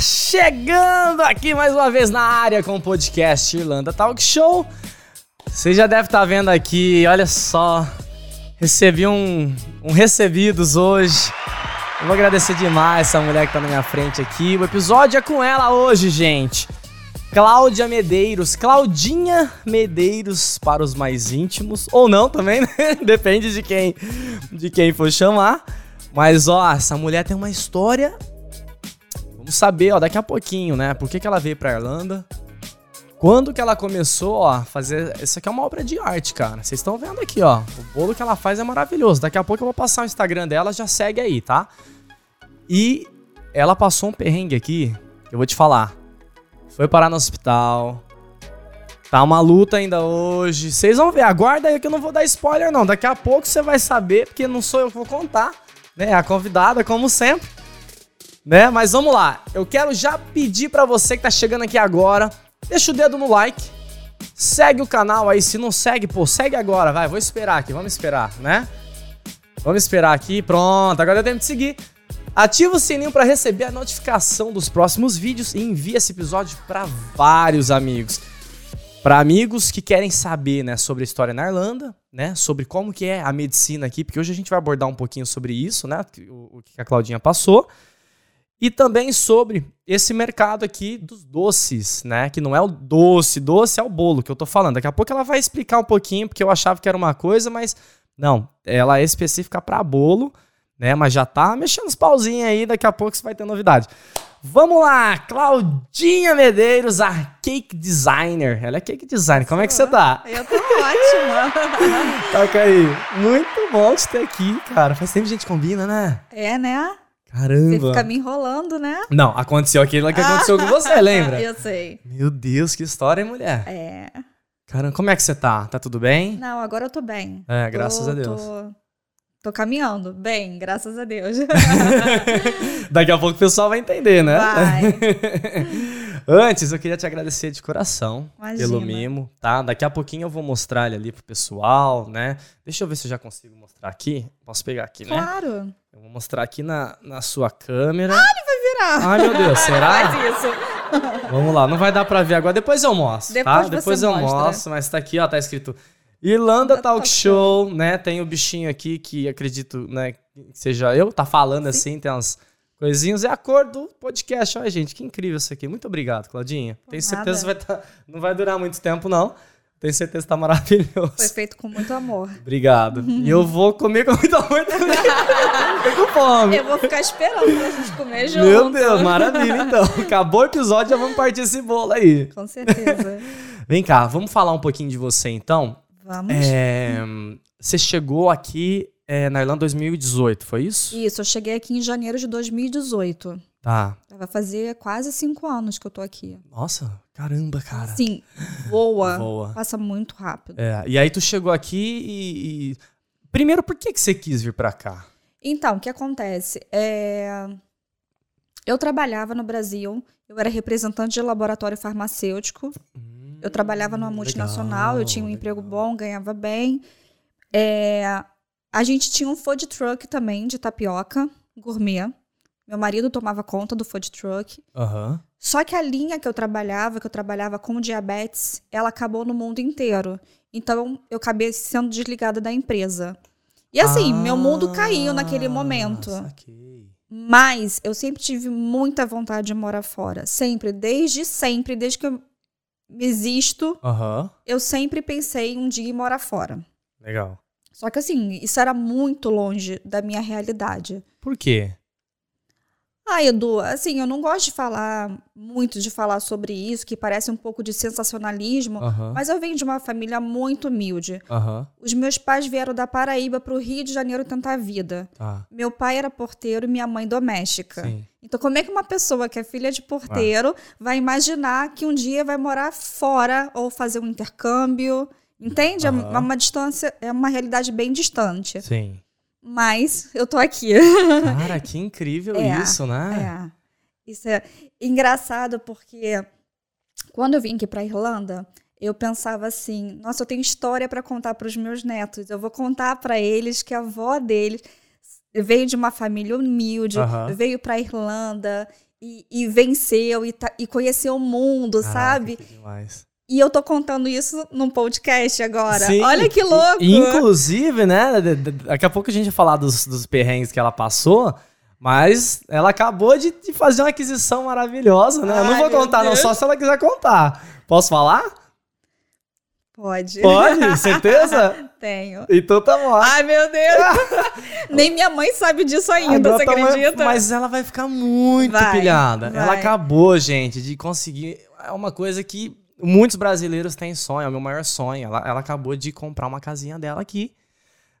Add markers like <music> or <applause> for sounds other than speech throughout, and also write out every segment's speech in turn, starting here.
Chegando aqui mais uma vez na área com o podcast Irlanda Talk Show. Você já deve estar tá vendo aqui, olha só. Recebi um, um recebidos hoje. Eu vou agradecer demais essa mulher que tá na minha frente aqui. O episódio é com ela hoje, gente. Cláudia Medeiros, Claudinha Medeiros para os mais íntimos, ou não também, né? <laughs> Depende de quem, de quem for chamar. Mas ó, essa mulher tem uma história Vamos saber, ó, daqui a pouquinho, né? Por que, que ela veio pra Irlanda? Quando que ela começou, a fazer. Isso aqui é uma obra de arte, cara. Vocês estão vendo aqui, ó. O bolo que ela faz é maravilhoso. Daqui a pouco eu vou passar o Instagram dela, já segue aí, tá? E ela passou um perrengue aqui, eu vou te falar. Foi parar no hospital. Tá uma luta ainda hoje. Vocês vão ver, aguarda aí que eu não vou dar spoiler, não. Daqui a pouco você vai saber, porque não sou eu que vou contar. Né? A convidada, como sempre né? Mas vamos lá. Eu quero já pedir para você que tá chegando aqui agora, deixa o dedo no like, segue o canal aí, se não segue, pô, segue agora, vai, vou esperar aqui, vamos esperar, né? Vamos esperar aqui, pronto, agora eu tenho que seguir. Ativa o sininho para receber a notificação dos próximos vídeos e envia esse episódio para vários amigos. Para amigos que querem saber, né, sobre a história na Irlanda, né, sobre como que é a medicina aqui, porque hoje a gente vai abordar um pouquinho sobre isso, né, o, o que a Claudinha passou e também sobre esse mercado aqui dos doces, né? Que não é o doce, doce é o bolo que eu tô falando. Daqui a pouco ela vai explicar um pouquinho, porque eu achava que era uma coisa, mas não, ela é específica para bolo, né? Mas já tá mexendo os pauzinhos aí, daqui a pouco você vai ter novidade. Vamos lá, Claudinha Medeiros, a cake designer. Ela é cake designer. Como é que você tá? Eu tô ótima. <laughs> Toca aí. Muito bom te ter aqui, cara. Faz tempo que a gente combina, né? É, né? Caramba. Você fica me enrolando, né? Não, aconteceu aquilo que aconteceu com você, <laughs> lembra? Eu sei. Meu Deus, que história, hein, mulher? É. Caramba, como é que você tá? Tá tudo bem? Não, agora eu tô bem. É, graças tô, a Deus. Tô, tô, caminhando. Bem, graças a Deus. <laughs> Daqui a pouco o pessoal vai entender, né? Vai. <laughs> Antes, eu queria te agradecer de coração Imagina. pelo mimo, tá? Daqui a pouquinho eu vou mostrar ele ali pro pessoal, né? Deixa eu ver se eu já consigo mostrar aqui. Posso pegar aqui, né? Claro. Eu vou mostrar aqui na, na sua câmera. Ah, ele vai virar. Ai, meu Deus, <laughs> será? Faz isso. Vamos lá, não vai dar pra ver agora. Depois eu mostro, Depois tá? Depois eu mostra. mostro, mas tá aqui, ó, tá escrito Irlanda Talk Talk Show, né? Tem o bichinho aqui que acredito, né, que seja eu, tá falando assim, tem umas coisinhas. É a cor do podcast. Olha, gente, que incrível isso aqui. Muito obrigado, Claudinha. Tenho certeza que vai tá, não vai durar muito tempo, não. Tenho certeza que tá maravilhoso. Foi feito com muito amor. Obrigado. E eu vou comer com muito amor também. <laughs> Fico com fome. Eu vou ficar esperando pra gente comer junto. Meu Deus, maravilha, então. Acabou o episódio, já vamos partir esse bolo aí. Com certeza. <laughs> Vem cá, vamos falar um pouquinho de você então. Vamos. É, você chegou aqui é, na Irlanda 2018, foi isso? Isso, eu cheguei aqui em janeiro de 2018. Tá. Vai fazer quase cinco anos que eu tô aqui. Nossa, caramba, cara. Sim, voa. Voa. Passa muito rápido. É, e aí tu chegou aqui e, e- Primeiro, por que, que você quis vir pra cá? Então, o que acontece? É, Eu trabalhava no Brasil, eu era representante de laboratório farmacêutico. Eu trabalhava numa multinacional, eu tinha um legal. emprego bom, ganhava bem. É, A gente tinha um food truck também de tapioca gourmet. Meu marido tomava conta do food truck. Aham. Só que a linha que eu trabalhava, que eu trabalhava com diabetes, ela acabou no mundo inteiro. Então eu acabei sendo desligada da empresa. E assim, meu mundo caiu naquele Ah, momento. saquei. Mas eu sempre tive muita vontade de morar fora. Sempre, desde sempre, desde que eu existo, Aham. eu sempre pensei em um dia em morar fora. Legal. Só que assim, isso era muito longe da minha realidade. Por quê? Ah, Edu, assim, eu não gosto de falar muito de falar sobre isso, que parece um pouco de sensacionalismo, mas eu venho de uma família muito humilde. Os meus pais vieram da Paraíba para o Rio de Janeiro tentar a vida. Tá. Meu pai era porteiro e minha mãe doméstica. Sim. Então, como é que uma pessoa que é filha de porteiro vai imaginar que um dia vai morar fora ou fazer um intercâmbio? Entende? É Aham. uma- distância, é uma realidade bem distante. Sim. Mas eu tô aqui. Cara, que incrível É, isso, né? É. Isso é engraçado porque quando eu vim aqui para Irlanda, eu pensava assim: nossa, eu tenho história para contar para os meus netos. Eu vou contar para eles que a avó deles veio de uma família humilde, Aham. veio pra Irlanda e, e venceu e, tá- e conheceu o mundo, Caraca, sabe? que demais. E eu tô contando isso num podcast agora. Sim, Olha que louco! Inclusive, né? Daqui a pouco a gente vai falar dos, dos perrengues que ela passou. Mas ela acabou de, de fazer uma aquisição maravilhosa, né? eu não Ai, vou contar, não, Deus. só se ela quiser contar. Posso falar? Pode. Pode? Certeza? <laughs> Tenho. Então tá bom. Ai, meu Deus! <laughs> Nem minha mãe sabe disso ainda, Agora você acredita? Mas ela vai ficar muito Vai, pilhada. vai. Ela acabou, gente, de conseguir. É uma coisa que muitos brasileiros têm sonho, é o meu maior sonho. Ela, ela acabou de comprar uma casinha dela aqui.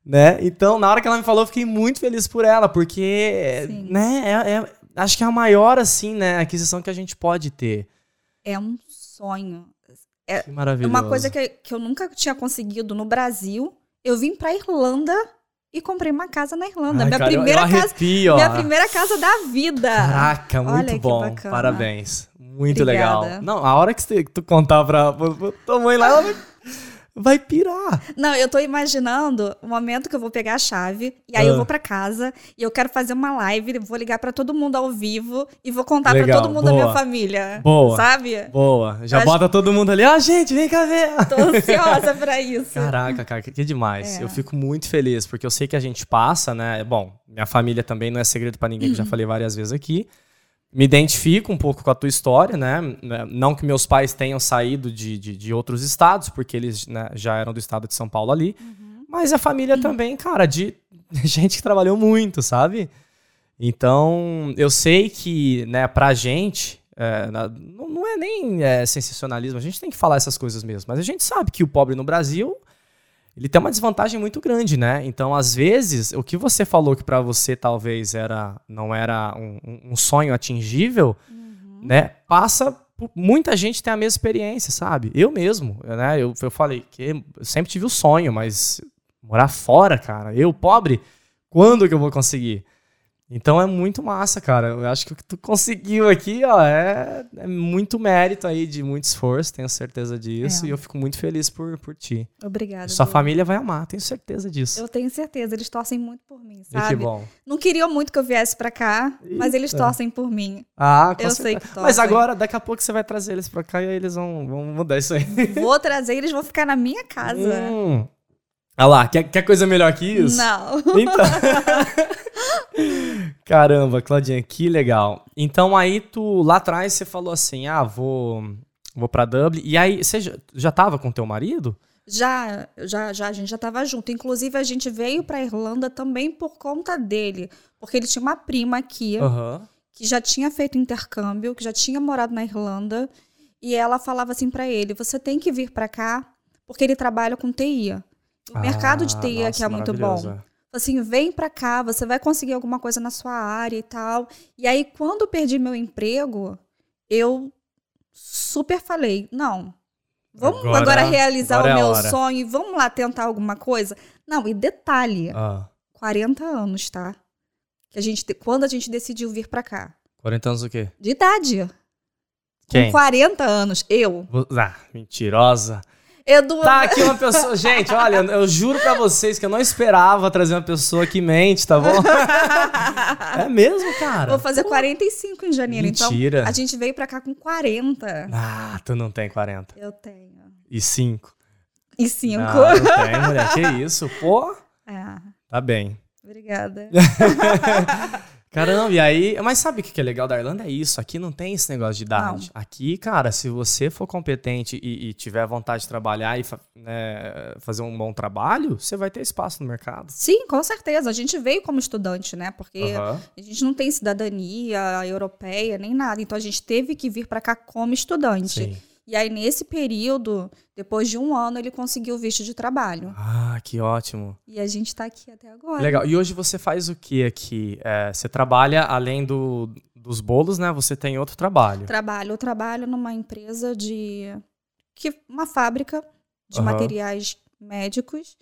Né? Então, na hora que ela me falou, eu fiquei muito feliz por ela, porque, Sim. né, é, é- acho que é a maior, assim, né, aquisição que a gente pode ter. É um sonho. Que É maravilhoso. uma coisa que, que eu nunca tinha conseguido no Brasil. Eu vim pra Irlanda e comprei uma casa na Irlanda. Ai, minha, cara, eu- primeira eu casa, arrepio, ó. minha primeira casa da vida. Caraca, muito Olha que bom. Parabéns. Muito Obrigada. legal. Não, a hora que você- que tu contar pra, pra, pra tua mãe lá, ela vai, vai pirar. Não, eu tô imaginando o momento que eu vou pegar a chave e aí eu Ah. vou pra casa e eu quero fazer uma live, vou ligar pra todo mundo ao vivo e vou contar pra Legal, todo mundo da minha boa. família. Boa. Sabe? Boa. Já Acho- bota todo mundo ali. Ó, gente, vem cá ver. Tô ansiosa pra isso. Caraca, cara, que demais. É. Eu fico muito feliz, porque eu sei que a gente passa, né? Bom, minha família também não é segredo pra ninguém, que eu já falei várias vezes aqui. Me identifico um pouco com a tua história, né? Não que meus pais tenham saído de, de, de outros estados, porque eles né, já eram do estado de São Paulo ali. Mas a família também, cara, de <laughs> gente que trabalhou muito, sabe? Então, eu sei que, né, pra gente, é, não é nem é, sensacionalismo, a gente tem que falar essas coisas mesmo. Mas a gente sabe que o pobre no Brasil, ele tem uma desvantagem muito grande, né? Então, às vezes, o que você falou que pra você talvez era, não era um, um- sonho atingível, né? Passa. por- Muita gente tem a mesma experiência, sabe? Eu mesmo, né? Eu, eu falei que eu sempre tive o sonho, mas morar fora, cara, eu pobre, quando que eu vou conseguir? Então é muito massa, cara. Eu acho que o que tu conseguiu aqui, ó, é, é muito mérito aí, de muito esforço, tenho certeza disso. É. E eu fico muito feliz por, por ti. Obrigada. Sua Du. família vai amar, tenho certeza disso. Eu tenho certeza, eles torcem muito por mim, E sabe? que bom. Não queriam muito que eu viesse pra cá, mas eles Eita. torcem por mim. Ah, com Eu certeza. sei que torcem. Mas agora, daqui a pouco você vai trazer eles pra cá e aí eles vão, vão mudar isso aí. <laughs> Vou trazer, eles vão ficar na minha casa. Hum. Olha lá, quer, quer coisa melhor que isso? Não. Então. <laughs> Caramba, Claudinha, que legal. Então aí tu lá atrás você falou assim: "Ah, vou vou para Dublin". E aí você já, já tava com teu marido? Já, já, já, a gente já tava junto. Inclusive, a gente veio pra Irlanda também por conta dele. Porque ele tinha uma prima aqui Aham. que já tinha feito intercâmbio, que já tinha morado na Irlanda. E ela falava assim pra ele: você tem que vir pra cá, porque ele trabalha com TI. O mercado de Ah, TI aqui nossa, é muito bom. É. assim, vem pra cá, você vai conseguir alguma coisa na sua área e tal. E aí, quando perdi meu emprego, eu super falei, não, vamos Agora- agora, realizar agora é o a meu sonho e vamos lá tentar alguma coisa. Não, e detalhe, Ah, 40 anos, tá? Que a gente, quando a gente decidiu vir pra cá. 40 anos o quê? De idade. Quem? Com 40 anos, eu. Ah, mentirosa. Edu, Tá aqui uma pessoa. Gente, olha, eu juro pra vocês que eu não esperava trazer uma pessoa que mente, tá bom? <laughs> é mesmo, cara? vou fazer 45 em janeiro. Mentira. Então, a gente veio pra cá com 40. Ah, tu não tem 40. Eu tenho. E 5. E 5. Ah, não tem, mulher. Que isso? Pô, <laughs> É, tá bem. obrigada. <laughs> Caramba, e aí. Mas sabe o que é legal da Irlanda? É isso. Aqui não tem esse negócio de idade. Aqui, cara, se você for competente e, e tiver vontade de trabalhar e né, fazer um bom trabalho, você vai ter espaço no mercado. Sim, com certeza. A gente veio como estudante, né? Porque Aham. a gente não tem cidadania europeia nem nada. Então a gente teve que vir pra cá como estudante. Sim. E aí, nesse período, depois de um ano, ele conseguiu o visto de trabalho. Ah, que ótimo. E a gente tá aqui até agora. Legal. E hoje você faz o que aqui? É, você trabalha além do, dos bolos, né? Você tem outro trabalho. Trabalho. Eu trabalho numa empresa de. Que, uma fábrica de Aham. materiais médicos.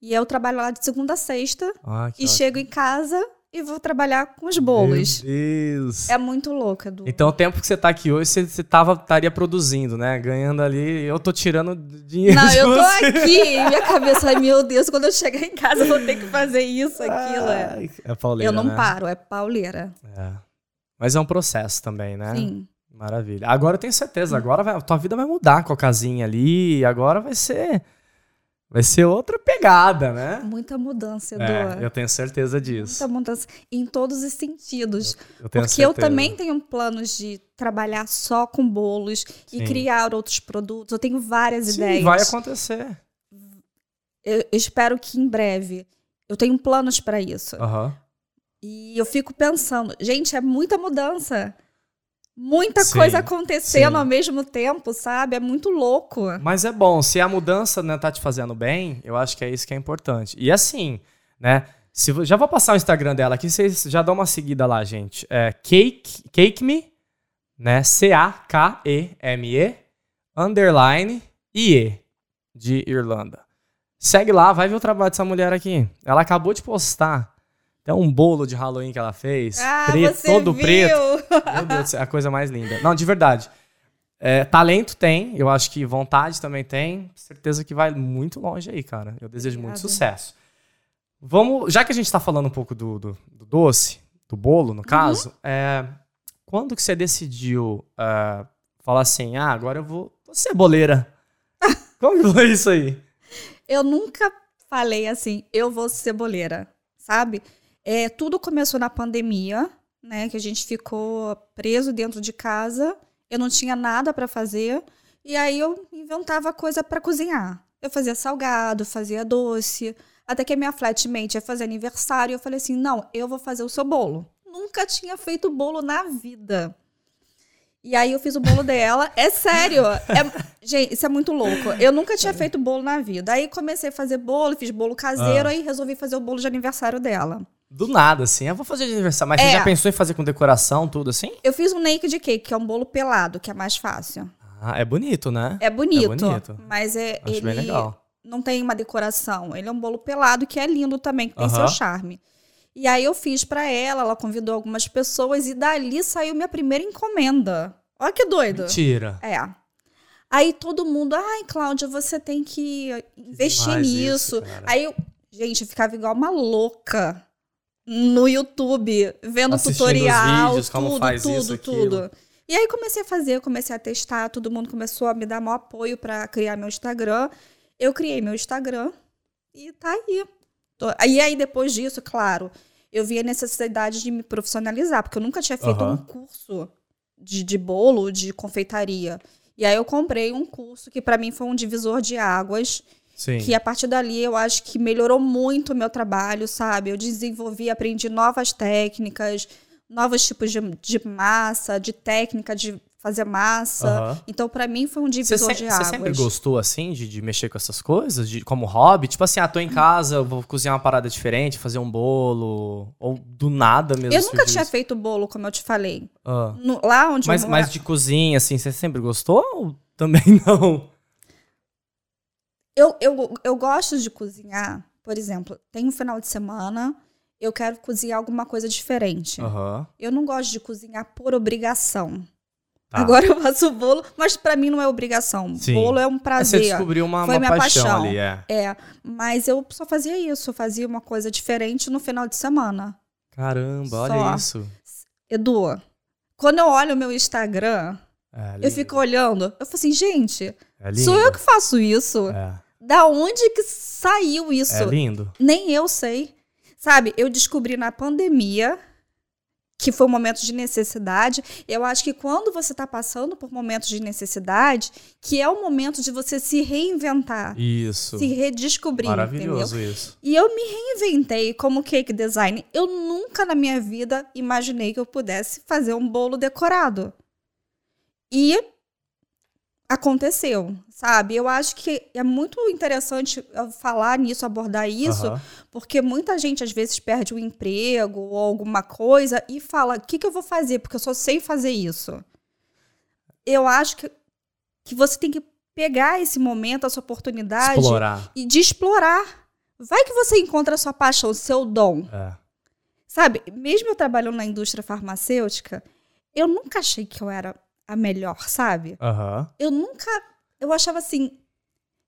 E eu trabalho lá de segunda a sexta. Ah, que E ótimo. chego em casa e vou trabalhar com os bolos. Meu Deus. É muito louca, Edu. Então, o tempo que você tá aqui hoje, você, você tava, estaria produzindo, né? Ganhando ali. Eu tô tirando dinheiro. Não, de eu tô você. aqui, <laughs> minha cabeça, ai meu Deus, quando eu chegar em casa eu vou ter que fazer isso, aquilo. É. Ai, É pauleira, Eu não né? paro, é pauleira. É. Mas é um processo também, né? Sim. Maravilha. Agora eu tenho certeza, agora vai, tua vida vai mudar com a casinha ali, agora vai ser vai ser outra pegada, né? Muita mudança, Edu. É, eu tenho certeza disso. Muita mudança em todos os sentidos. Eu tenho Porque eu certeza. também tenho planos de trabalhar só com bolos Sim. e criar outros produtos. Eu tenho várias Sim, ideias. vai acontecer. Eu, eu espero que em breve. Eu tenho planos para isso. Aham. E eu fico pensando, gente, é muita mudança. Muita Sim, coisa acontecendo sim. ao mesmo tempo, sabe? É muito louco. Mas é bom, se a mudança né, tá te fazendo bem, eu acho que é isso que é importante. E assim, né? Se, já vou passar o Instagram dela aqui, vocês já dão uma seguida lá, gente. É Cake, Cake Me, né? C-A-K-E-M-E, underline IE, de Irlanda. Segue lá, vai ver o trabalho dessa mulher aqui. Ela acabou de postar. Tem um bolo de Halloween que ela fez. Ah, preto, todo viu? preto. <laughs> Meu Deus do céu, é a coisa mais linda. Não, de verdade. É, talento tem, eu acho que vontade também tem. Certeza que vai muito longe aí, cara. Eu desejo muito Obrigada. sucesso. Vamos, já que a gente tá falando um pouco do, do, do doce, do bolo, Uhum. no caso, é, quando que você decidiu é, falar assim, ah, agora eu vou, vou ser boleira? <laughs> Como que foi isso aí? Eu nunca falei assim, eu vou ser ceboleira, sabe? É, tudo começou na pandemia, né? Que a gente ficou preso dentro de casa. Eu não tinha nada para fazer. E aí eu inventava coisa para cozinhar. Eu fazia salgado, fazia doce. Até que a minha flatmate ia fazer aniversário. Eu falei assim: não, eu vou fazer o seu bolo. Nunca tinha feito bolo na vida. E aí eu fiz o bolo dela. É sério. É- gente, isso é muito louco. Eu nunca tinha feito bolo na vida. Aí comecei a fazer bolo, fiz bolo caseiro, Ah. aí resolvi fazer o bolo de aniversário dela. Do nada, assim, eu vou fazer de aniversário. Mas você É. já pensou em fazer com decoração, tudo assim? Eu fiz um naked cake, que é um bolo pelado, que é mais fácil. Ah, é bonito, né? É bonito, bonito. mas é Acho ele bem legal. não tem uma decoração. Ele é um bolo pelado que é lindo também, que tem seu charme. E aí eu fiz pra ela, ela convidou algumas pessoas e dali saiu minha primeira encomenda. Olha que doido. Mentira. É. Aí todo mundo, ai, Cláudia, você tem que investir demais nisso. isso. Aí eu, gente, eu ficava igual uma louca no YouTube, vendo Assistindo tutorial, vídeos, tudo, tudo, isso, tudo. E aí comecei a fazer, comecei a testar, todo mundo começou a me dar maior apoio pra criar meu Instagram. Eu criei meu Instagram e tá aí. E aí depois disso, claro, eu vi a necessidade de me profissionalizar, porque eu nunca tinha feito Aham. um curso de, de bolo, de confeitaria. E aí eu comprei um curso que pra mim foi um divisor de águas, Sim. que a partir dali eu acho que melhorou muito o meu trabalho, sabe? Eu desenvolvi, aprendi novas técnicas, novos tipos de, de massa, de técnica de fazer massa. Aham. Então, pra mim, foi um Você, divisor se- de você águas. sempre gostou, assim, de, de mexer com essas coisas? De, como hobby? Tipo assim, ah, tô em casa, eu vou cozinhar uma parada diferente, fazer um bolo. Ou do nada mesmo. Eu nunca tinha isso? feito bolo, como eu te falei. Ah. No- lá onde Mas, eu mas morava- de cozinha, assim, você sempre gostou? Ou também <laughs> não? Eu, eu, eu gosto de cozinhar, por exemplo, tem um final de semana, eu quero cozinhar alguma coisa diferente. Aham. Eu não gosto de cozinhar por obrigação. Tá. Agora eu faço bolo, mas pra mim não é obrigação. Sim. Bolo é um Você prazer. descobriu uma, Foi uma minha paixão, paixão. ali, é. É, mas eu só fazia isso, eu fazia uma coisa diferente no final de semana. Caramba, Só. olha isso. Edu, quando eu olho o meu Instagram, É, eu fico olhando, eu falo assim, gente, É sou eu que faço isso? É. Da onde que saiu isso? É lindo. Nem eu sei. Sabe, eu descobri na pandemia que foi um momento de necessidade. Eu acho que quando você está passando por momentos de necessidade, que é o momento de você se reinventar, Isso. se redescobrir, entendeu? Maravilhoso isso. E eu me reinventei como cake design. Eu nunca na minha vida imaginei que eu pudesse fazer um bolo decorado. E aconteceu, sabe? Eu acho que é muito interessante eu falar nisso, abordar isso, Aham. porque muita gente às vezes perde um emprego ou alguma coisa e fala: o que, que eu vou fazer? Porque eu só sei fazer isso. Eu acho que, que você tem que pegar esse momento, essa oportunidade Explorar. e de explorar. Vai que você encontra a sua paixão, o seu dom. É. Sabe, mesmo eu trabalhando na indústria farmacêutica, eu nunca achei que eu era a melhor, sabe? Aham. Eu nunca. Eu achava assim.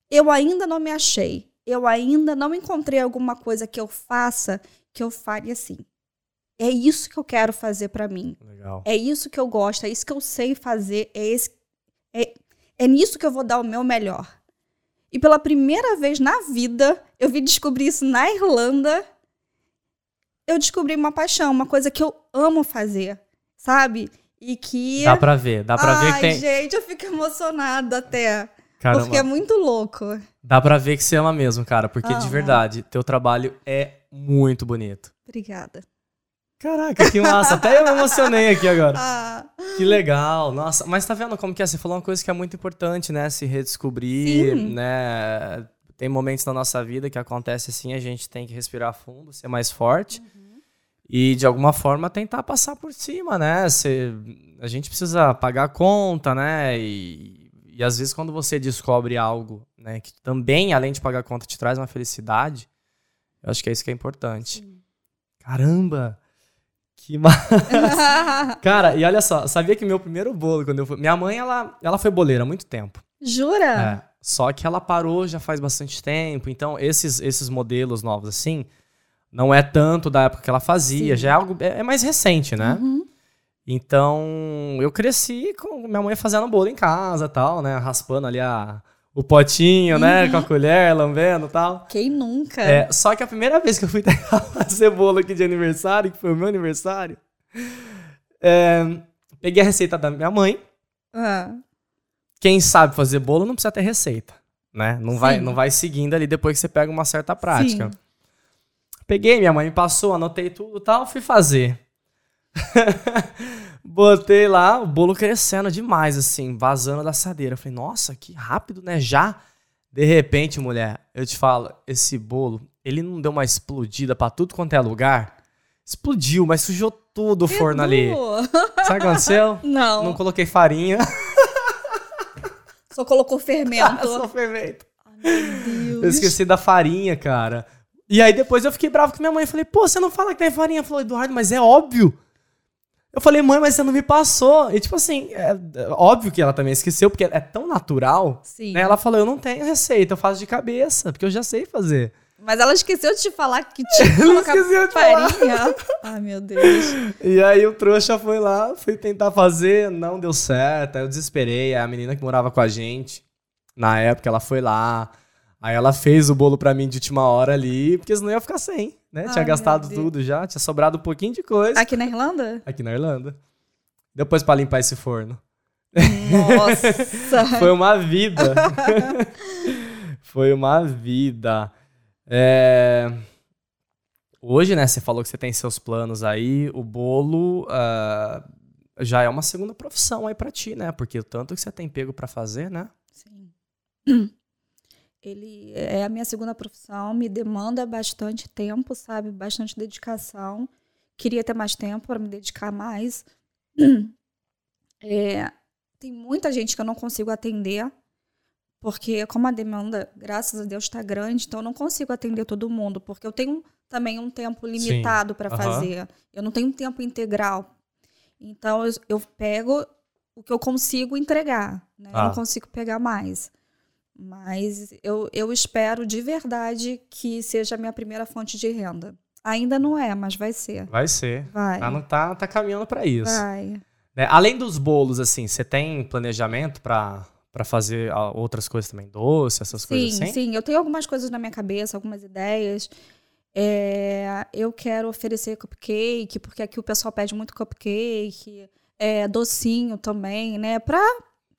Eu ainda não me achei. Eu ainda não encontrei alguma coisa que eu faça que eu fale assim. É isso que eu quero fazer pra mim. Legal. É isso que eu gosto, é isso que eu sei fazer, é, esse, é, é nisso que eu vou dar o meu melhor. E pela primeira vez na vida, eu vim descobrir isso na Irlanda. Eu descobri uma paixão, uma coisa que eu amo fazer, sabe? E que. Dá pra ver, dá pra ver Ai, que tem. gente, eu fico emocionada até. Caramba, Porque é muito louco. dá pra ver que você ama mesmo, cara. Porque de Amo. verdade, teu trabalho é muito bonito. Obrigada. Caraca, que massa. Até eu me emocionei aqui agora. Ah, Que legal, nossa. Mas tá vendo como que é? Você falou uma coisa que é muito importante, né? Se redescobrir, Sim. né? Tem momentos na nossa vida que acontece assim, a gente tem que respirar fundo, ser mais forte. E de alguma forma tentar passar por cima, né? Você, a gente precisa pagar a conta, né? E, e às vezes quando você descobre algo, né, que também, além de pagar a conta, te traz uma felicidade, eu acho que é isso que é importante. Caramba! Que massa! <laughs> Cara, e olha só, sabia que meu primeiro bolo, quando eu fui. Minha mãe, ela, ela foi boleira há muito tempo. Jura? É, só que ela parou já faz bastante tempo. Então, esses, esses modelos novos, assim, não é tanto da época que ela fazia, Sim. já é algo. É, é mais recente, né? Uhum. Então, eu cresci com minha mãe fazendo bolo em casa tal, né? Raspando ali a, o potinho, né? Com a colher, lambendo e tal. Quem nunca? É, só que a primeira vez que eu fui <laughs> fazer bolo aqui de aniversário, que foi o meu aniversário, é, peguei a receita da minha mãe. Ah, Quem sabe fazer bolo não precisa ter receita, né? Não vai, não vai seguindo ali depois que você pega uma certa prática. Sim. Peguei, minha mãe me passou, anotei tudo e tal, fui fazer. <laughs> Botei lá, o bolo crescendo demais, assim, vazando da assadeira. Falei, nossa, que rápido, né? Já. De repente, mulher, eu te falo, esse bolo, ele não deu uma explodida pra tudo quanto é lugar. Explodiu, mas sujou tudo o forno ali. <laughs> Sabe o que aconteceu? Não, Não coloquei farinha. só colocou fermento. <laughs> Só fermento. Meu Eu Deus. esqueci da farinha, cara. E aí depois eu fiquei bravo com minha mãe. Falei, pô, você não fala que tem farinha? Ela falou, Eduardo, mas é óbvio. Eu falei, mãe, mas você não me passou. E tipo assim, é, é óbvio que ela também esqueceu, porque é tão natural. Sim. Né? Ela falou, eu não tenho receita, eu faço de cabeça, porque eu já sei fazer. Mas ela esqueceu de te falar que <laughs> tinha Ela esqueceu de falar. farinha. <laughs> Ai, meu Deus. E aí o trouxa foi lá, fui tentar fazer, não deu certo. Aí eu desesperei. Aí a menina que morava com a gente, na época, ela foi lá. Aí ela fez o bolo pra mim de última hora ali, porque senão eu ia ficar sem, né? Ai, tinha gastado tudo já, tinha sobrado um pouquinho de coisa Aqui na Irlanda? aqui na Irlanda. Depois pra limpar esse forno. Nossa. <laughs> Foi uma vida. <laughs> Foi uma vida. É, Hoje, né, você falou que você tem seus planos aí, o bolo ah, já é uma segunda profissão aí pra ti, né? Porque o tanto que você tem pego pra fazer, né? Sim. Ele é a minha segunda profissão, me demanda bastante tempo, sabe? Bastante dedicação. Queria ter mais tempo para me dedicar mais. <clears throat> É, tem muita gente que eu não consigo atender, porque como a demanda, graças a Deus, está grande, então eu não consigo atender todo mundo, porque eu tenho também um tempo limitado para aham. fazer. Eu não tenho um tempo integral. Então eu, eu pego o que eu consigo entregar, né? Eu Ah. não consigo pegar mais. Mas eu, eu espero de verdade que seja a minha primeira fonte de renda. Ainda não é, mas vai ser. Vai ser. Vai. Tá, não tá, tá caminhando pra isso. Vai. Né? Além dos bolos, assim, você tem planejamento pra, pra fazer outras coisas também? Doce, essas coisas Sim, assim? sim. Eu tenho algumas coisas na minha cabeça, algumas ideias. É, eu quero oferecer cupcake, porque aqui o pessoal pede muito cupcake, é, docinho também, né? Pra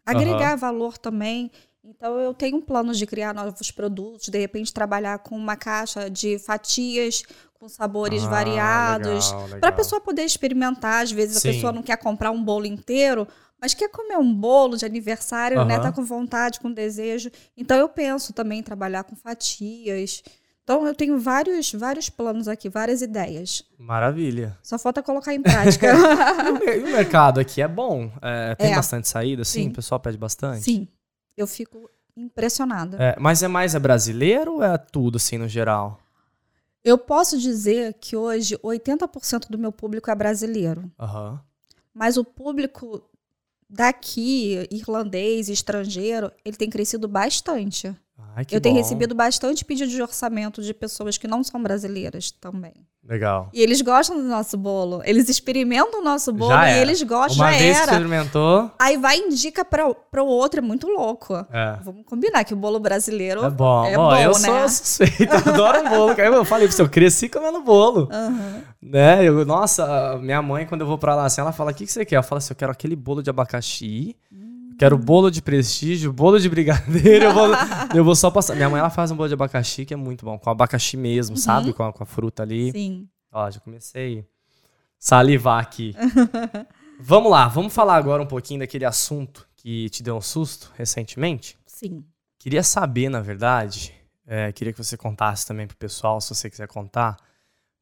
agregar valor também. Então, eu tenho planos de criar novos produtos, de repente trabalhar com uma caixa de fatias com sabores Ah, variados, para a pessoa poder experimentar. Às vezes Sim. a pessoa não quer comprar um bolo inteiro, mas quer comer um bolo de aniversário, né? Tá com vontade, com desejo. Então eu penso também em trabalhar com fatias. Então eu tenho vários, vários planos aqui, várias ideias. Maravilha. Só falta colocar em prática. <laughs> E o mer- o mercado aqui é bom? É, tem É. bastante saída? Sim. O pessoal pede bastante? Sim, eu fico impressionada. É, mas é mais é brasileiro ou é tudo, assim, no geral? Eu posso dizer que hoje 80% do meu público é brasileiro. Aham. Mas o público daqui, irlandês, estrangeiro, ele tem crescido bastante. Ai, eu tenho bom. recebido bastante pedido de orçamento de pessoas que não são brasileiras também. Legal. E eles gostam do nosso bolo. Eles experimentam o nosso bolo Já e era. eles gostam, Uma já vez era. experimentou, Aí vai e indica para o outro, é muito louco. é. Vamos combinar que o bolo brasileiro É bom. é bom, bom, eu né? sou suspeito, eu adoro bolo. Eu falei pra você, eu cresci comendo bolo. Aham. Né? Eu, nossa, minha mãe, quando eu vou pra lá assim, ela fala: o que, que você quer? Eu falo assim: eu quero aquele bolo de abacaxi. Quero bolo de prestígio, bolo de brigadeiro. Eu vou, <laughs> eu vou só passar. Minha mãe ela faz um bolo de abacaxi que é muito bom, com abacaxi mesmo, sabe? Com a, com a fruta ali. Sim. Ó, já comecei a salivar aqui. <laughs> vamos lá, vamos falar agora um pouquinho daquele assunto que te deu um susto recentemente. Sim. Queria saber, na verdade, é, queria que você contasse também pro pessoal, se você quiser contar,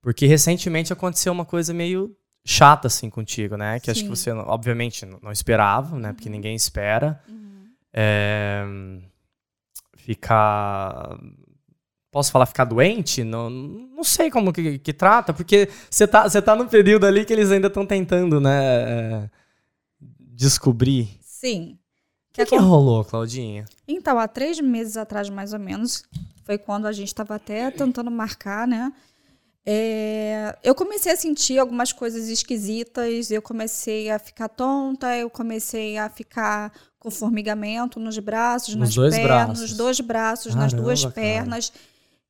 porque recentemente aconteceu uma coisa meio chata assim contigo, né? Que acho que Sim. você, obviamente, não esperava, né? Porque ninguém espera. Uhum. É, ficar. Posso falar ficar doente? Não, não sei como que, que trata, porque você tá, você tá num período ali que eles ainda estão tentando, né? é, descobrir. Sim. O que, que acon- rolou, Claudinha? Então, há três meses atrás, mais ou menos, foi quando a gente estava até tentando marcar, né? É, eu comecei a sentir algumas coisas esquisitas, eu comecei a ficar tonta, eu comecei a ficar com formigamento nos braços, Nos nas dois pernas, braços. nos dois braços, nas duas Caramba, cara. pernas.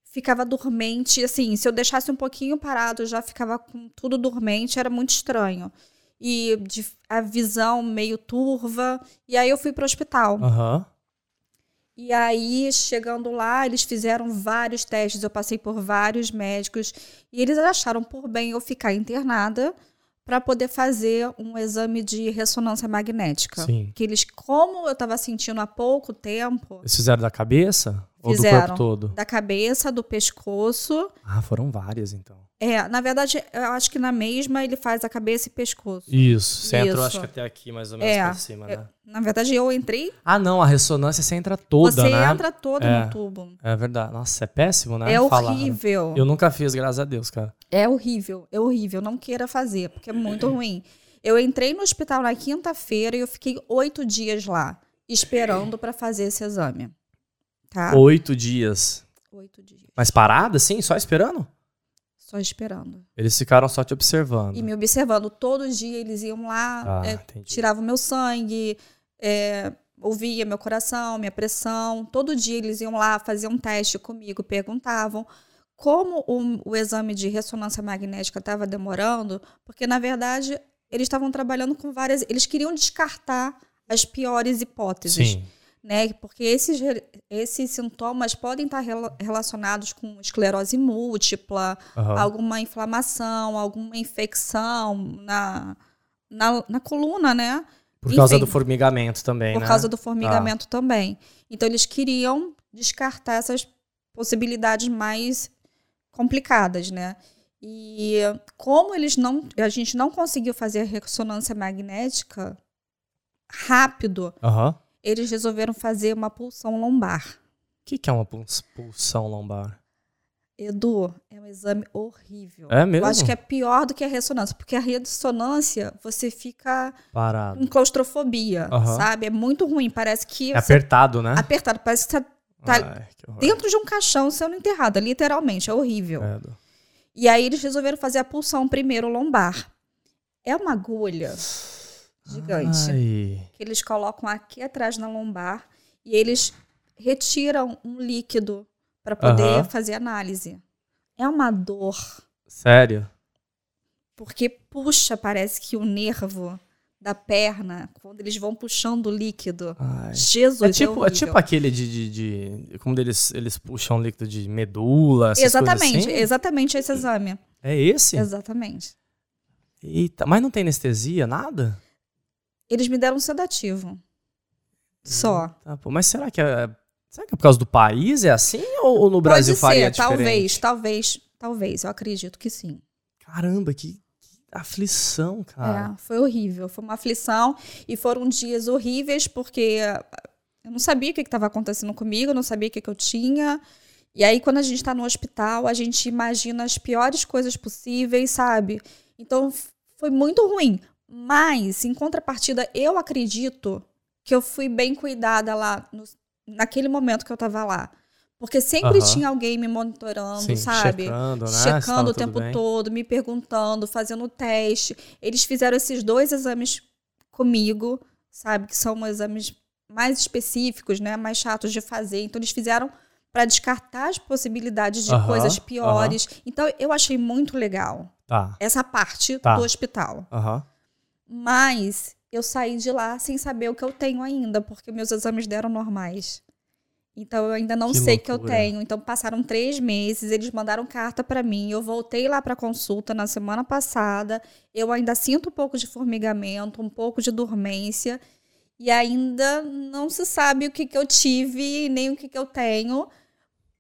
Ficava dormente, assim, se eu deixasse um pouquinho parado, eu já ficava com tudo dormente, era muito estranho. E de- a visão meio turva. E aí eu fui para o hospital. Aham. E aí, chegando lá, eles fizeram vários testes, eu passei por vários médicos e eles acharam por bem eu ficar internada para poder fazer um exame de ressonância magnética. Sim. Que eles, como eu estava sentindo há pouco tempo, Eles fizeram da cabeça? Ou do Fizeram. corpo todo? da cabeça, do pescoço. Ah, foram várias, então. É, na verdade, eu acho que na mesma ele faz a cabeça e pescoço. Isso. Você entrou, Isso. acho que até aqui, mais ou menos, É, pra cima, né? Na verdade, eu entrei, Ah, não, a ressonância você entra toda, você né? entra toda É. no tubo. É verdade. Nossa, é péssimo, né? É Falaram. horrível. Eu nunca fiz, graças a Deus, cara. É horrível, é horrível. Não queira fazer, porque é muito <clears throat> ruim. Eu entrei no hospital na quinta-feira e eu fiquei oito dias lá, esperando para fazer esse exame. Tá? Oito dias. Oito dias. Mas parada, assim, só esperando? Só esperando. Eles ficaram só te observando. E me observando. Todo dia eles iam lá, Ah, é, tiravam meu sangue, é, ouvia meu coração, minha pressão. Todo dia eles iam lá, faziam um teste comigo, perguntavam como o, o exame de ressonância magnética estava demorando, porque na verdade eles estavam trabalhando com várias. Eles queriam descartar as piores hipóteses, Sim. Né? Porque esses, esses sintomas podem estar rela- relacionados com esclerose múltipla, Aham. alguma inflamação, alguma infecção na, na, na coluna, né? Por causa enfim. do formigamento também, Por né? causa do formigamento também. Então, eles queriam descartar essas possibilidades mais complicadas, né? E como eles não. A gente não conseguiu fazer a ressonância magnética rápido, Aham. Eles resolveram fazer uma pulsão lombar. O que, que é uma puls- pulsão lombar? Edu, é um exame horrível. É mesmo? Eu acho que é pior do que a ressonância, porque a ressonância você fica Parado. com claustrofobia, Aham. sabe? É muito ruim, parece que É apertado, né? apertado, parece que você tá Ai, que dentro de um caixão sendo enterrada, literalmente, é horrível. Credo. E aí eles resolveram fazer a pulsão primeiro lombar. É uma agulha gigante Ai. que eles colocam aqui atrás na lombar e eles retiram um líquido para poder Aham. fazer análise. É uma dor, Sério? porque puxa, parece que o nervo da perna, quando eles vão puxando o líquido. Ai. Jesus, É tipo, é horrível. tipo aquele de, de, de- Como eles, eles puxam líquido de medula, essas Exatamente, assim? exatamente esse exame. É esse? Exatamente. Eita, mas não tem anestesia, nada? Eles me deram um sedativo. Só. Tá, pô, mas será que é. Será que é por causa do país é assim? Ou, ou no Brasil Pode faria ser, diferente? talvez, talvez, talvez. Eu acredito que sim. Caramba, que, que aflição, cara. É, foi horrível. Foi uma aflição e foram dias horríveis porque eu não sabia o que estava acontecendo comigo, eu não sabia o que, que eu tinha. E aí, quando a gente está no hospital, a gente imagina as piores coisas possíveis, sabe? Então, foi muito ruim. Mas, em contrapartida, eu acredito que eu fui bem cuidada lá, no, naquele momento que eu estava lá. Porque sempre uhum. tinha alguém me monitorando, Sim, sabe? Checando, né? Checando o tempo bem. todo, me perguntando, fazendo teste. Eles fizeram esses dois exames comigo, sabe? Que são exames mais específicos, né? Mais chatos de fazer. Então, eles fizeram para descartar as possibilidades de coisas piores. Então, eu achei muito legal tá. essa parte tá. do hospital. Uhum. Mas eu saí de lá sem saber o que eu tenho ainda, porque meus exames deram normais. Então eu ainda não que sei o que eu tenho. Então passaram três meses, eles mandaram carta para mim. Eu voltei lá para consulta na semana passada. Eu ainda sinto um pouco de formigamento, um pouco de dormência. E ainda não se sabe o que, que eu tive nem o que, que eu tenho.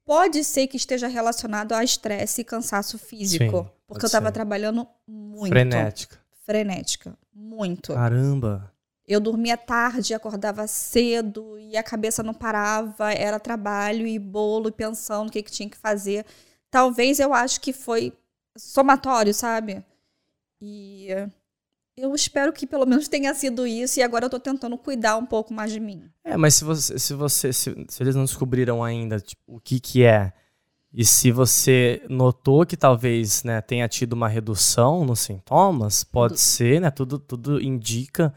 Pode ser que esteja relacionado a estresse e cansaço físico. Sim, porque eu estava trabalhando muito. Frenética. Frenética. Muito. Caramba. Eu dormia tarde, acordava cedo e a cabeça não parava. Era trabalho e bolo e pensando o que, que tinha que fazer. Talvez eu acho que foi somatório, sabe? E eu espero que pelo menos tenha sido isso e agora eu tô tentando cuidar um pouco mais de mim. É, mas se você se, você, se, se eles não descobriram ainda tipo, o que que é e se você notou que talvez né, tenha tido uma redução nos sintomas, pode tudo. ser, né? Tudo, tudo indica.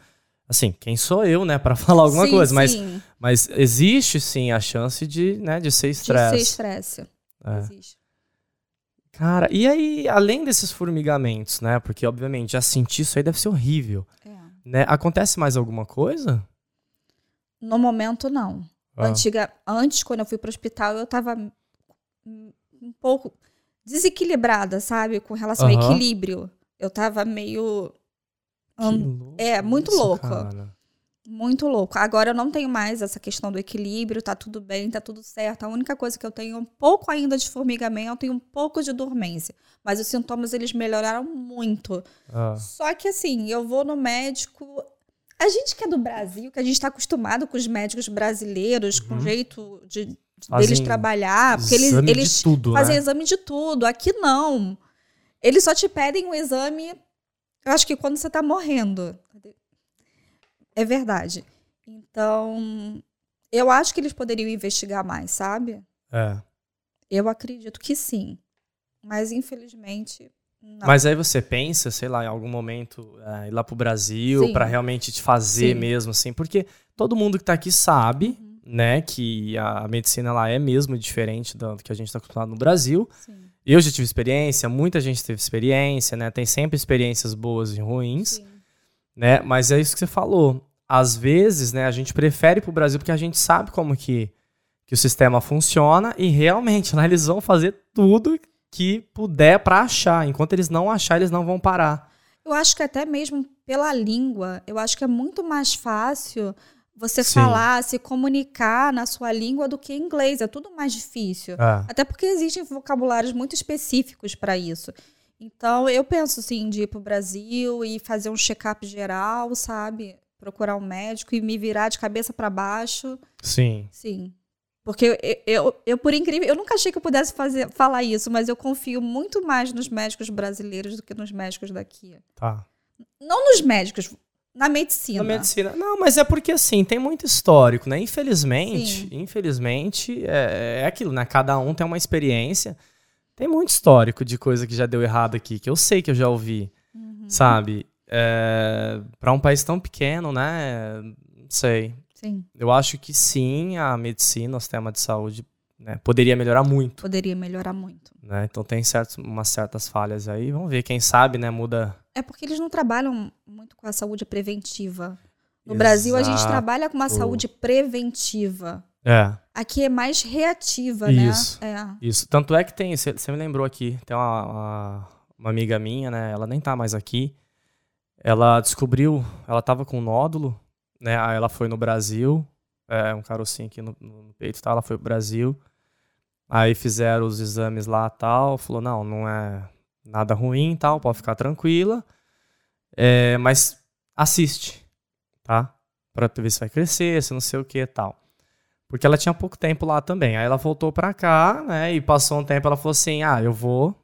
Assim, quem sou eu, né, para <laughs> falar alguma sim, coisa? Mas, mas existe sim a chance de, né, de ser estresse. De ser estresse. É. Existe. Cara, e aí, além desses formigamentos, né? Porque, obviamente, já sentir isso aí deve ser horrível. É. Né? Acontece mais alguma coisa? No momento, não. Ah. Antiga, antes, quando eu fui pro hospital, eu tava um pouco desequilibrada, sabe? Com relação ao equilíbrio. Eu tava meio. É, muito isso, louco. Cara. Muito louco. Agora eu não tenho mais essa questão do equilíbrio, tá tudo bem, tá tudo certo. A única coisa que eu tenho é um pouco ainda de formigamento e um pouco de dormência. Mas os sintomas eles melhoraram muito. Ah. Só que assim, eu vou no médico. A gente que é do Brasil, que a gente está acostumado com os médicos brasileiros, uhum. com o jeito de, fazem deles trabalhar, porque eles, eles tudo, fazem né? exame de tudo. Aqui não. Eles só te pedem um exame, eu acho que quando você está morrendo. É verdade. Então, eu acho que eles poderiam investigar mais, sabe? É. Eu acredito que sim. Mas, infelizmente. Não. Mas aí você pensa, sei lá, em algum momento é, ir lá pro Brasil para realmente te fazer sim. mesmo, assim, porque todo mundo que tá aqui sabe, uhum. Né, que a medicina ela é mesmo diferente do que a gente tá acostumado no Brasil. Sim. Eu já tive experiência, muita gente teve experiência, né? Tem sempre experiências boas e ruins. Sim né? Mas é isso que você falou. Às vezes, né, a gente prefere para o Brasil porque a gente sabe como que, que o sistema funciona e realmente lá eles vão fazer tudo que puder para achar. Enquanto eles não achar, eles não vão parar. Eu acho que até mesmo pela língua, eu acho que é muito mais fácil você Sim. falar, se comunicar na sua língua do que em inglês. É tudo mais difícil. É. Até porque existem vocabulários muito específicos para isso. Então, eu penso, assim, de ir pro Brasil e fazer um check-up geral, sabe? Procurar um médico e me virar de cabeça para baixo. Sim. Sim. Porque eu, eu, eu, por incrível, eu nunca achei que eu pudesse fazer, falar isso, mas eu confio muito mais nos médicos brasileiros do que nos médicos daqui. Tá. Não nos médicos, na medicina. Na medicina. Não, mas é porque assim, tem muito histórico, né? Infelizmente, Sim. infelizmente, é, é aquilo, né? Cada um tem uma experiência. Tem muito histórico de coisa que já deu errado aqui, que eu sei que eu já ouvi, uhum. sabe? É, para um país tão pequeno, né? Não sei. Sim. Eu acho que sim, a medicina, o sistema de saúde né, poderia melhorar muito. Poderia melhorar muito. Né? Então tem certos, umas certas falhas aí. Vamos ver, quem sabe, né? Muda. É porque eles não trabalham muito com a saúde preventiva. No Exato. Brasil, a gente trabalha com uma saúde preventiva. É. Aqui é mais reativa, isso, né? É. Isso. Tanto é que tem, você me lembrou aqui, tem uma, uma, uma, amiga minha, né? Ela nem tá mais aqui. Ela descobriu, ela tava com um nódulo, né? Aí ela foi no Brasil, é, um carocinho aqui no, no peito, tá? Ela foi pro Brasil. Aí fizeram os exames lá tal, falou, não, não é nada ruim tal, pode ficar tranquila. É, mas assiste, tá? Pra ver se vai crescer, se não sei o que e tal. Porque ela tinha pouco tempo lá também. Aí ela voltou pra cá, né? E passou um tempo, ela falou assim: ah, eu vou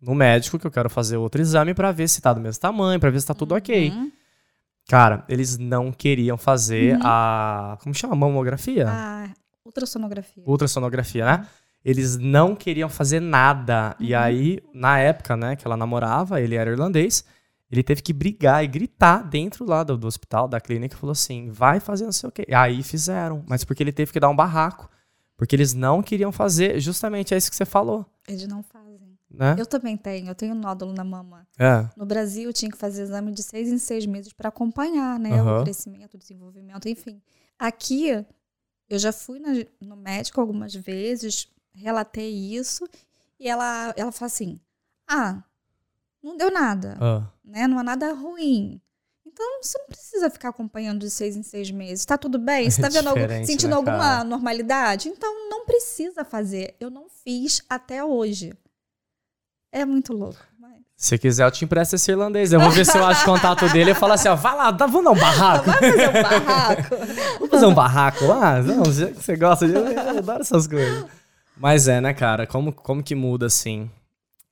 no médico que eu quero fazer outro exame pra ver se tá do mesmo tamanho, pra ver se tá tudo ok. Uhum. Cara, eles não queriam fazer Uhum. a. Como chama? Mamografia? Ah, ultrassonografia. ultrassonografia, né? Eles não queriam fazer nada. E Uhum. aí, na época, né, que ela namorava, ele era irlandês, ele teve que brigar e gritar dentro lá do, do hospital, da clínica, e falou assim: vai fazer não sei o quê. E aí fizeram, mas porque ele teve que dar um barraco. Porque eles não queriam fazer, justamente é isso que você falou, Eles não fazem. né? Eu também tenho, eu tenho nódulo na mama. É. No Brasil, eu tinha que fazer exame de seis em seis meses para acompanhar, né? Aham. O crescimento, o desenvolvimento, enfim. Aqui, eu já fui na- no médico algumas vezes, relatei isso, e ela, ela fala assim: ah, não deu nada, Ah, né? Não é nada ruim. Então, você não precisa ficar acompanhando de seis em seis meses. Tá tudo bem? Você tá vendo algum, sentindo né, alguma cara? normalidade? Então, não precisa fazer. Eu não fiz até hoje. É muito louco. mas- se quiser, eu te empresto esse irlandês. Eu vou ver se eu acho contato dele e falo assim: ó, vai lá, dá, vamos dar um barraco. Vai fazer um barraco. <laughs> Vamos fazer um barraco lá? Não, você gosta de. Eu adoro essas coisas. Mas é, né, cara? Como, como que muda, assim,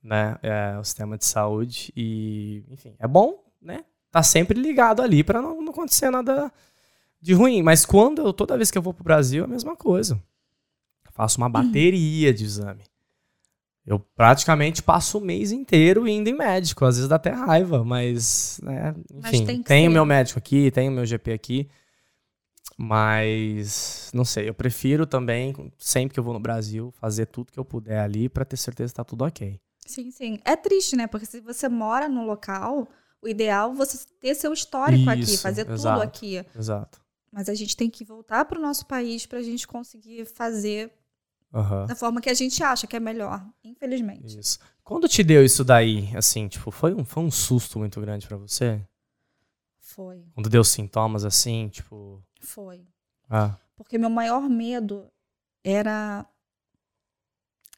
né? é, o sistema de saúde. E, enfim, é bom, né? Tá sempre ligado ali pra não, não acontecer nada de ruim. Mas quando eu, toda vez que eu vou pro Brasil, é a mesma coisa. Faço uma bateria de exame. Eu praticamente passo o mês inteiro indo em médico. Às vezes dá até raiva, mas, né, Mas enfim, tem que tenho ser. meu médico aqui, tenho meu GP aqui. Mas, não sei, eu prefiro também, sempre que eu vou no Brasil, fazer tudo que eu puder ali pra ter certeza que tá tudo ok. Sim, sim. É triste, né? Porque se você mora no local, o ideal é você ter seu histórico aqui, Isso, fazer exato. tudo aqui. Exato. Mas a gente tem que voltar para o nosso país para a gente conseguir fazer Aham. da forma que a gente acha que é melhor, infelizmente. Isso. Quando te deu isso daí, assim, tipo, foi um, foi um susto muito grande pra você? Foi, Quando deu sintomas assim, tipo. Foi. Ah, Porque meu maior medo era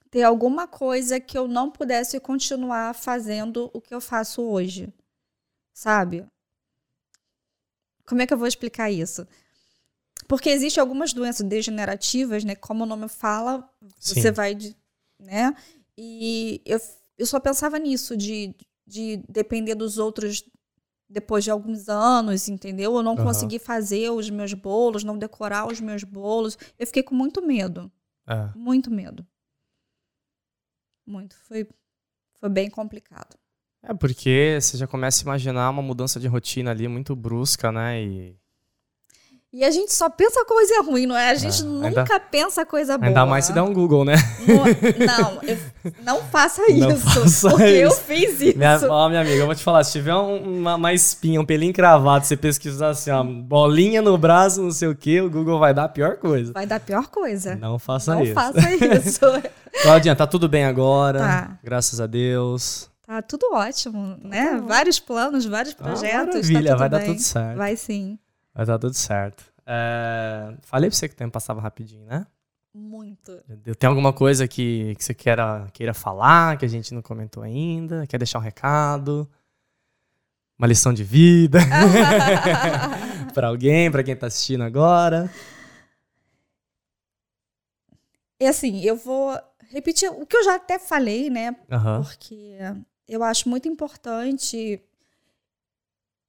ter alguma coisa que eu não pudesse continuar fazendo o que eu faço hoje. Sabe? Como é que eu vou explicar isso? Porque existem algumas doenças degenerativas, né? Como o nome fala, sim. você vai, de- né? E eu, eu só pensava nisso, de, de depender dos outros depois de alguns anos, entendeu? Eu não Aham. consegui fazer os meus bolos, não decorar os meus bolos. Eu fiquei com muito medo, É. muito medo. Muito. Foi, foi bem complicado. É porque você já começa a imaginar uma mudança de rotina ali muito brusca, né? E E a gente só pensa coisa ruim, não é? A gente É, nunca ainda- pensa coisa boa. ainda mais se der um Google, né? Não, <laughs> não, eu- não faça Não isso. faça porque eu isso. fiz isso. Minha, ó, minha amiga, eu vou te falar, se tiver um- uma, uma espinha, um pelinho cravado, você pesquisar assim, ó, bolinha no braço, não sei o que, o Google vai dar a pior coisa. Vai dar a pior coisa. Não faça não isso. faça isso. <laughs> Claudinha, tá tudo bem agora? Tá. Graças a Deus. Tá tudo ótimo, né? Vários planos, vários Ah, projetos. maravilha, tá tudo vai dar bem. tudo certo. Vai sim. Vai dar tudo certo. É, falei pra você que o tempo passava rapidinho, né? Muito. Tem alguma coisa que, que você queira, queira falar, que a gente não comentou ainda? Quer deixar um recado? Uma lição de vida <laughs> <laughs> pra alguém, pra quem tá assistindo agora? E assim, eu vou repetir o que eu já até falei, né? Aham. Porque eu acho muito importante.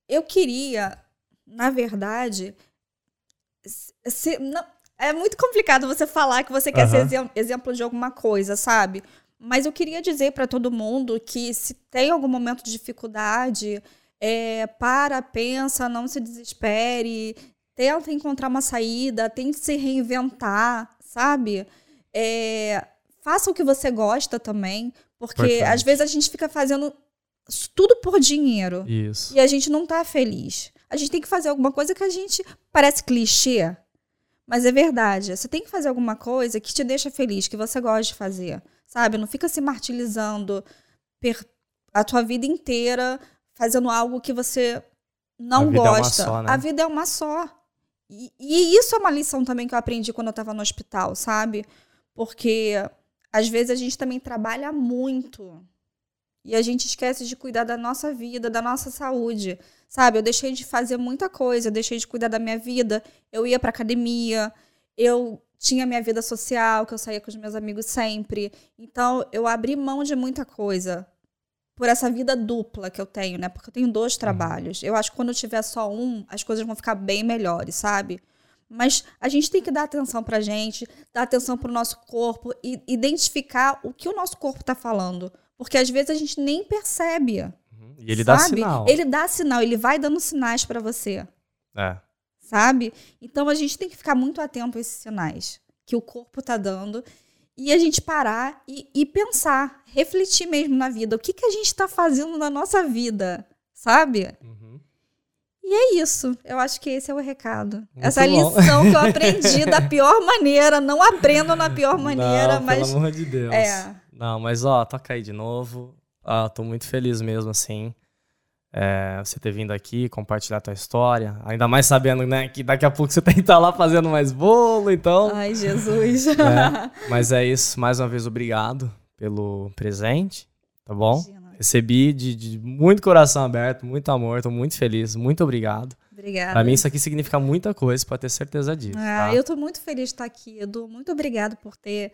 Eu queria, na verdade, se- não, é muito complicado você falar que você quer ser Aham. exem- exemplo de alguma coisa, sabe? Mas eu queria dizer para todo mundo que se tem algum momento de dificuldade, é, para, pensa, não se desespere, tenta encontrar uma saída, tente se reinventar, sabe? É, faça o que você gosta também, porque Importante. às vezes a gente fica fazendo tudo por dinheiro Isso. e a gente não tá feliz. A gente tem que fazer alguma coisa que a gente parece clichê, mas é verdade. Você tem que fazer alguma coisa que te deixa feliz, que você gosta de fazer, sabe? Não fica se martirizando a tua vida inteira fazendo algo que você não A é gosta. só, né? A vida é uma só. E, e isso é uma lição também que eu aprendi quando eu estava no hospital, sabe? Porque às vezes a gente também trabalha muito. E a gente esquece de cuidar da nossa vida, da nossa saúde. Sabe? Eu deixei de fazer muita coisa, eu deixei de cuidar da minha vida. Eu ia pra academia, eu tinha minha vida social, que eu saía com os meus amigos sempre. Então, eu abri mão de muita coisa por essa vida dupla que eu tenho, né? Porque eu tenho dois trabalhos. Eu acho que quando eu tiver só um, as coisas vão ficar bem melhores, sabe? Mas a gente tem que dar atenção pra gente, dar atenção pro nosso corpo e identificar o que o nosso corpo tá falando. Porque às vezes a gente nem percebe. Uhum. E ele sabe? dá sinal. Ele dá sinal, ele vai dando sinais para você. É. Sabe? Então a gente tem que ficar muito atento a esses sinais que o corpo tá dando e a gente parar e, e pensar, refletir mesmo na vida. O que, que a gente está fazendo na nossa vida, sabe? Uhum. E é isso. Eu acho que esse é o recado. Muito Essa bom. lição que eu <laughs> aprendi da pior maneira. Não aprendo na pior maneira, não, mas. Pelo amor de Deus. É. Não, mas ó, toca aí de novo. Ah, tô muito feliz mesmo, assim é, você ter vindo aqui, compartilhar a tua história. Ainda mais sabendo, né, que daqui a pouco você <laughs> tem que estar lá fazendo mais bolo, então... Ai, Jesus! <laughs> É, mas é isso. Mais uma vez, obrigado pelo presente, tá bom? Imagina. Recebi de, de, muito coração aberto, muito amor, tô muito feliz. Muito obrigado. Obrigada. Pra mim, isso aqui significa muita coisa, pode ter certeza disso. Ah, tá? Eu tô muito feliz de estar aqui, Edu. Muito obrigado por ter,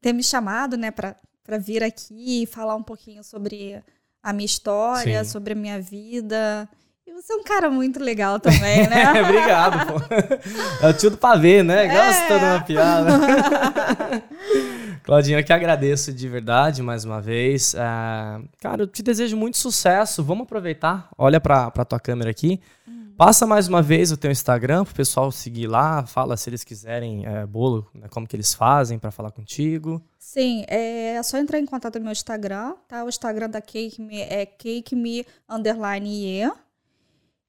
ter me chamado, né, pra, pra vir aqui e falar um pouquinho sobre a minha história, Sim. sobre a minha vida. E você é um cara muito legal também, né? <laughs> Obrigado, pô. <laughs> É o tio do pavê, né? É. Gosta é. de uma piada. <laughs> Claudinha, eu que agradeço de verdade mais uma vez. Uh, cara, eu te desejo muito sucesso. Vamos aproveitar. Olha pra, pra tua câmera aqui. Passa mais uma vez o teu Instagram pro pessoal seguir lá. Fala se eles quiserem é, bolo, né, como que eles fazem para falar contigo. Sim, é só entrar em contato no meu Instagram, tá? O Instagram da Cake Me é cakeme underline e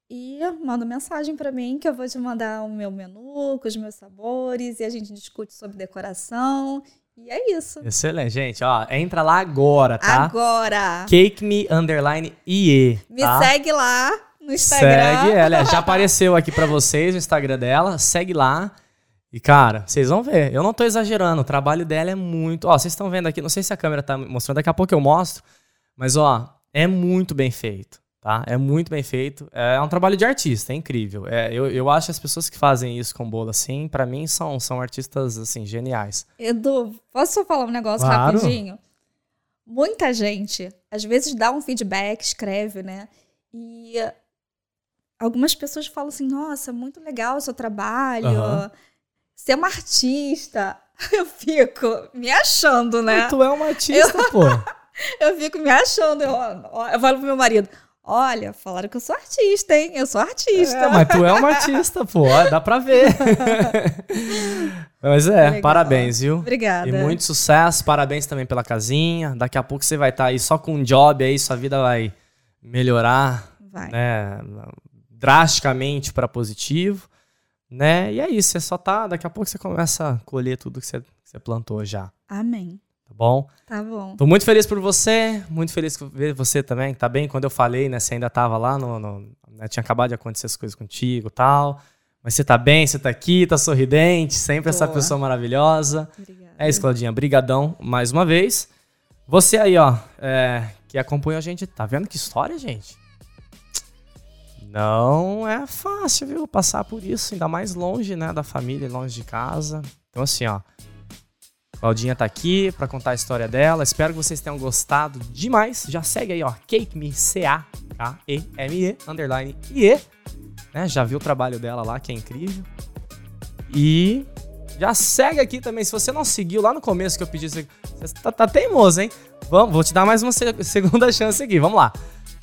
e manda mensagem para mim que eu vou te mandar o meu menu com os meus sabores e a gente discute sobre decoração. E é isso. Excelente, gente. Ó, entra lá agora, tá? Agora. Cake Me underline IE. Me tá? segue lá no Instagram. Segue ela. Já apareceu aqui para vocês o Instagram dela. Segue lá. E, cara, vocês vão ver. Eu não tô exagerando. O trabalho dela é muito. Ó, vocês estão vendo aqui. Não sei se a câmera tá mostrando. Daqui a pouco eu mostro. Mas, ó, é muito bem feito. Tá? É muito bem feito. É um trabalho de artista, é incrível. É, eu, eu acho as pessoas que fazem isso com bolo assim, para mim, são, são artistas assim, geniais. Edu, posso só falar um negócio claro. rapidinho? Muita gente, às vezes, dá um feedback, escreve, né? E algumas pessoas falam assim: nossa, muito legal o seu trabalho. Uhum ser uma artista. <laughs> Eu fico me achando, né? tu é uma artista, eu, pô. <laughs> eu fico me achando. Eu, eu falo pro meu marido: Olha, falaram que eu sou artista, hein? Eu sou artista. É, mas tu é uma artista, pô. Dá pra ver. <laughs> mas é, Legal. parabéns, viu? Obrigada. E muito sucesso. Parabéns também pela casinha. Daqui a pouco você vai estar tá aí só com um job aí, sua vida vai melhorar. Vai. Né, drasticamente para positivo né? E é isso, você só tá. Daqui a pouco você começa a colher tudo que você, que você plantou já. Amém. Tá bom? Tá bom. Tô muito feliz por você, muito feliz por ver você também. Tá bem? Quando eu falei, né? Você ainda tava lá no. no né, tinha acabado de acontecer as coisas contigo e tal. Mas você tá bem, você tá aqui, tá sorridente, sempre Boa. essa pessoa maravilhosa. Obrigada. É isso, Claudinha. Brigadão mais uma vez. Você aí, ó, é, que acompanha a gente, tá vendo que história, gente? Não é fácil, viu? Passar por isso, ainda mais longe, né, da família, longe de casa. Então, assim, ó. Claudinha tá aqui para contar a história dela. Espero que vocês tenham gostado demais. Já segue aí, ó. Cake Me, C-A-K-E-M-E, underline I-E. Né? Já viu o trabalho dela lá, que é incrível. E já segue aqui também. Se você não seguiu lá no começo que eu pedi, você tá, tá teimoso, hein? Vamos, vou te dar mais uma segunda <laughs> chance aqui. Vamos lá.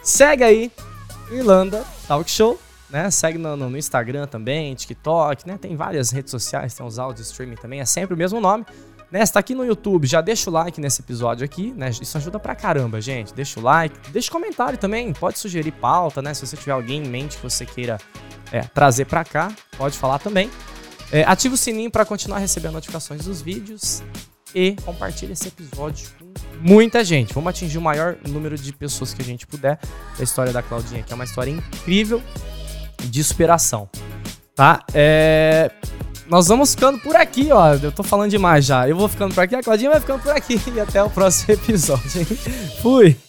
Segue aí Irlanda Talk Show, né? Segue no, no, Instagram também, TikTok, né? Tem várias redes sociais, tem os áudios streaming também, é sempre o mesmo nome. Né, você tá aqui no YouTube, já deixa o like nesse episódio aqui, né? Isso ajuda pra caramba, gente. Deixa o like, deixa comentário também, pode sugerir pauta, né? Se você tiver alguém em mente que você queira é, trazer pra cá, pode falar também. É, ativa o sininho para continuar recebendo notificações dos vídeos e compartilhe esse episódio com muita gente. Vamos atingir o maior número de pessoas que a gente puder. A história da Claudinha, que é uma história incrível de superação. Tá? É... Nós vamos ficando por aqui, ó. Eu tô falando demais já. Eu vou ficando por aqui, a Claudinha vai ficando por aqui. <laughs> E até o próximo episódio. Fui!